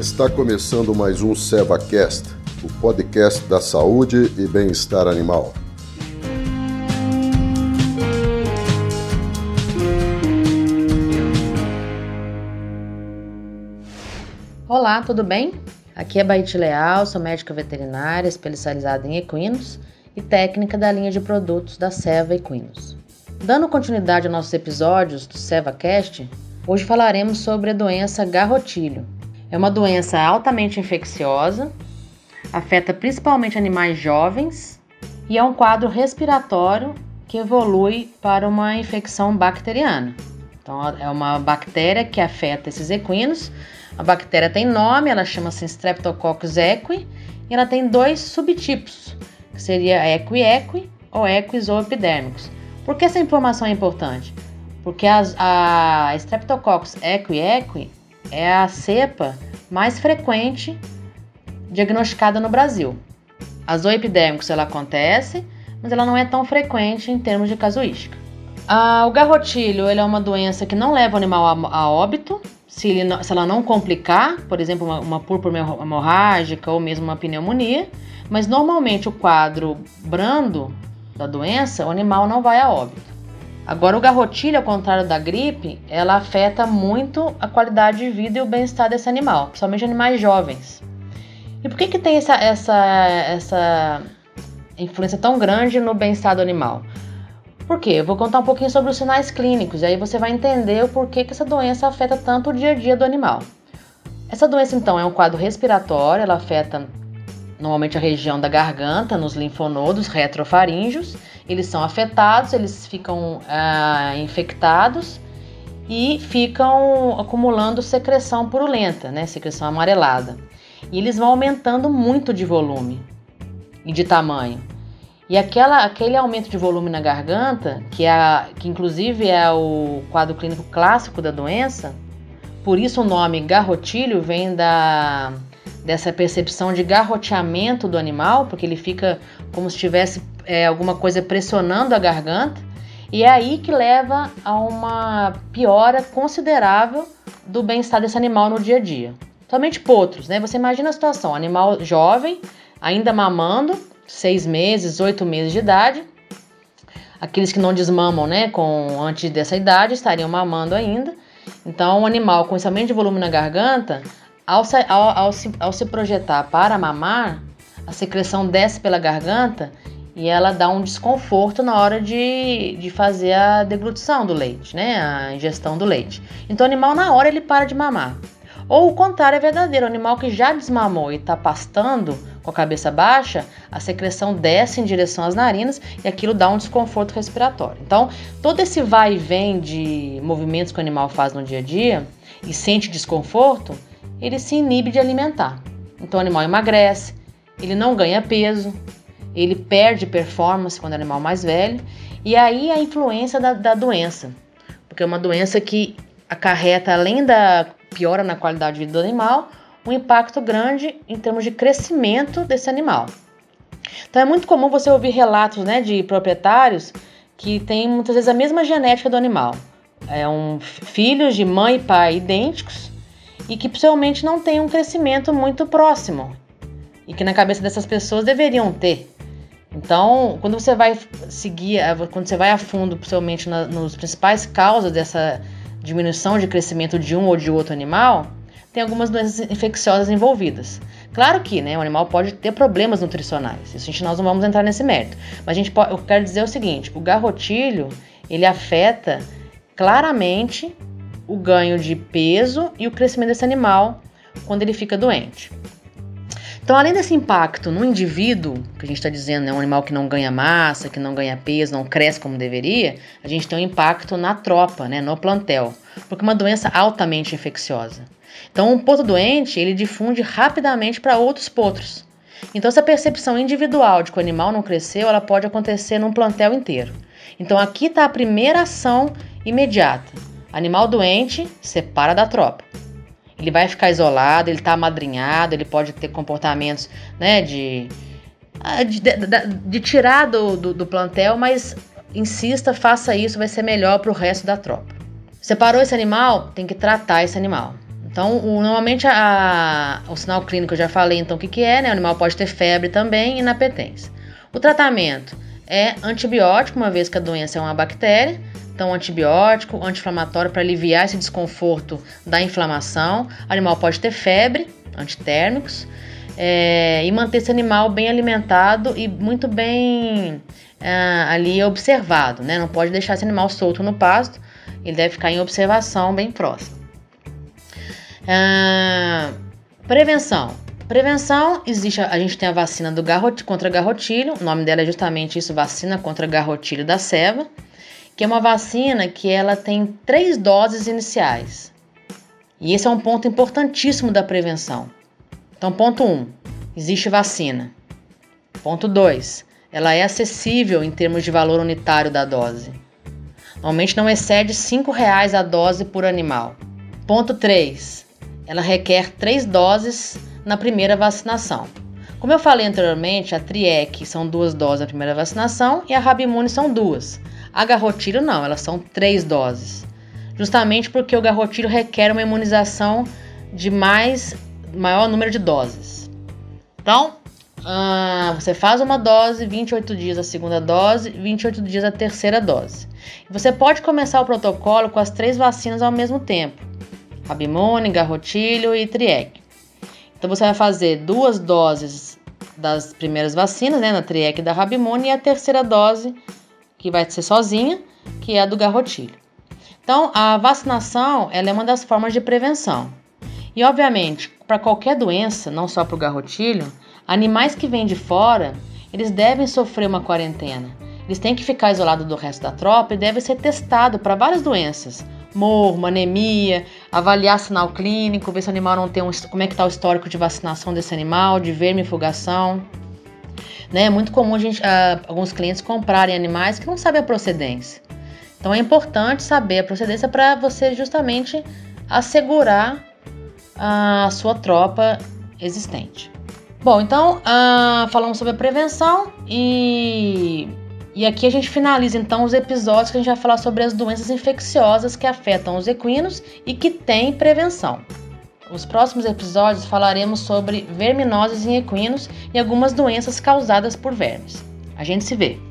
Está começando mais um SevaCast, o podcast da saúde e bem-estar animal. Olá, tudo bem? Aqui é Baite Leal, sou médica veterinária especializada em equinos e técnica da linha de produtos da Seva Equinos. Dando continuidade aos nossos episódios do SevaCast, hoje falaremos sobre a doença garrotilho. É uma doença altamente infecciosa, afeta principalmente animais jovens e é um quadro respiratório que evolui para uma infecção bacteriana. Então, é uma bactéria que afeta esses equinos. A bactéria tem nome, ela chama-se Streptococcus equi e ela tem dois subtipos, que seria equi equi ou equis ou epidérmicos. Por que essa informação é importante? Porque as, a Streptococcus equi é a cepa mais frequente diagnosticada no Brasil. A zoepidérmicos ela acontece, mas ela não é tão frequente em termos de casuística. Ah, o garrotilho ele é uma doença que não leva o animal a, a óbito, se, se, ela não complicar, por exemplo, uma, uma púrpura hemorrágica ou mesmo uma pneumonia, mas normalmente o quadro brando da doença, o animal não vai a óbito. Agora, o garrotilho, ao contrário da gripe, ela afeta muito a qualidade de vida e o bem-estar desse animal, principalmente animais jovens. E por que, que tem essa, essa, essa influência tão grande no bem-estar do animal? Por quê? Eu vou contar um pouquinho sobre os sinais clínicos, e aí você vai entender o porquê que essa doença afeta tanto o dia a dia do animal. Essa doença, então, é um quadro respiratório, ela afeta normalmente a região da garganta, nos linfonodos retrofaríngeos. Eles são afetados, eles ficam ah, infectados e ficam acumulando secreção purulenta, né, secreção amarelada. E eles vão aumentando muito de volume e de tamanho. E aquela, aquele aumento de volume na garganta, que, é que inclusive é o quadro clínico clássico da doença, por isso o nome garrotilho vem da, dessa percepção de garroteamento do animal, porque ele fica como se tivesse é, alguma coisa pressionando a garganta, e é aí que leva a uma piora considerável do bem-estar desse animal no dia a dia. Somente potros, né? Você imagina a situação: animal jovem, ainda mamando, seis meses, oito meses de idade. Aqueles que não desmamam, né, com antes dessa idade, estariam mamando ainda. Então, um animal com esse aumento de volume na garganta, ao, ao, ao, se, ao se projetar para mamar, a secreção desce pela garganta e ela dá um desconforto na hora de, de fazer a deglutição do leite, né? A ingestão do leite. Então o animal na hora ele para de mamar. Ou o contrário é verdadeiro, o animal que já desmamou e está pastando com a cabeça baixa, a secreção desce em direção às narinas e aquilo dá um desconforto respiratório. Então, todo esse vai e vem de movimentos que o animal faz no dia a dia e sente desconforto, ele se inibe de alimentar. Então o animal emagrece, ele não ganha peso, ele perde performance quando é animal mais velho, e aí a influência da, da doença, porque é uma doença que acarreta, além da piora na qualidade de vida do animal, um impacto grande em termos de crescimento desse animal. Então é muito comum você ouvir relatos né, de proprietários que têm muitas vezes a mesma genética do animal. É um filhos de mãe e pai idênticos, e que possivelmente não tem um crescimento muito próximo e que na cabeça dessas pessoas deveriam ter. Então, quando você vai seguir, eh, quando você vai a fundo, possivelmente na, nos principais causas dessa diminuição de crescimento de um ou de outro animal, tem algumas doenças infecciosas envolvidas. Claro que, né, o animal pode ter problemas nutricionais. Isso a gente, nós não vamos entrar nesse mérito. Mas a gente pode, eu quero dizer o seguinte: o garrotilho ele afeta claramente o ganho de peso e o crescimento desse animal quando ele fica doente. Então, além desse impacto no indivíduo, que a gente está dizendo é um animal que não ganha massa, que não ganha peso, não cresce como deveria, a gente tem um impacto na tropa, né, no plantel, porque é uma doença altamente infecciosa. Então, um potro doente ele difunde rapidamente para outros potros. Então, essa percepção individual de que o animal não cresceu, ela pode acontecer num plantel inteiro. Então, aqui está a primeira ação imediata Animal doente, separa da tropa. Ele vai ficar isolado, ele está amadrinhado, ele pode ter comportamentos né, de, ah, de, de, de tirar do, do, do plantel, mas insista, faça isso, vai ser melhor para o resto da tropa. Separou esse animal, tem que tratar esse animal. Então, o, normalmente a, o sinal clínico eu já falei então o que, que é, né? O animal pode ter febre também e inapetência. O tratamento é antibiótico, uma vez que a doença é uma bactéria. Então, antibiótico, anti-inflamatório para aliviar esse desconforto da inflamação. O animal pode ter febre, antitérmicos, é, e manter esse animal bem alimentado e muito bem é, ali observado, né? Não pode deixar esse animal solto no pasto, ele deve ficar em observação bem próximo. É, prevenção. Prevenção, existe, a gente tem a vacina do garrot, contra garrotilho, o nome dela é justamente isso, vacina contra garrotilho da ceva, que é uma vacina que ela tem três doses iniciais. E esse é um ponto importantíssimo da prevenção. Então, ponto 1, um, existe vacina. Ponto 2, ela é acessível em termos de valor unitário da dose. Normalmente não excede R$ reais a dose por animal. Ponto 3, ela requer três doses na primeira vacinação. Como eu falei anteriormente, a Triec são duas doses na primeira vacinação e a Rabimune são duas. A garrotilho não, elas são três doses. Justamente porque o garrotilho requer uma imunização de mais maior número de doses. Então, uh, você faz uma dose, 28 dias a segunda dose, 28 dias a terceira dose. Você pode começar o protocolo com as três vacinas ao mesmo tempo: Rabimone, Garrotilho e Triec. Então você vai fazer duas doses das primeiras vacinas, né, na Triec da Rabimone, e a terceira dose, que vai ser sozinha, que é a do Garrotilho. Então, a vacinação ela é uma das formas de prevenção. E, obviamente, para qualquer doença, não só para o garrotilho, animais que vêm de fora, eles devem sofrer uma quarentena. Eles têm que ficar isolados do resto da tropa e devem ser testados para várias doenças, morro, anemia, avaliar sinal clínico, ver se o animal não tem um, como é que está o histórico de vacinação desse animal, de vermifugação. Né? É muito comum gente, uh, alguns clientes comprarem animais que não sabem a procedência. Então é importante saber a procedência para você justamente assegurar a sua tropa existente. Bom, então uh, falamos sobre a prevenção e, e aqui a gente finaliza então os episódios que a gente vai falar sobre as doenças infecciosas que afetam os equinos e que têm prevenção. Nos próximos episódios falaremos sobre verminoses em equinos e algumas doenças causadas por vermes. A gente se vê!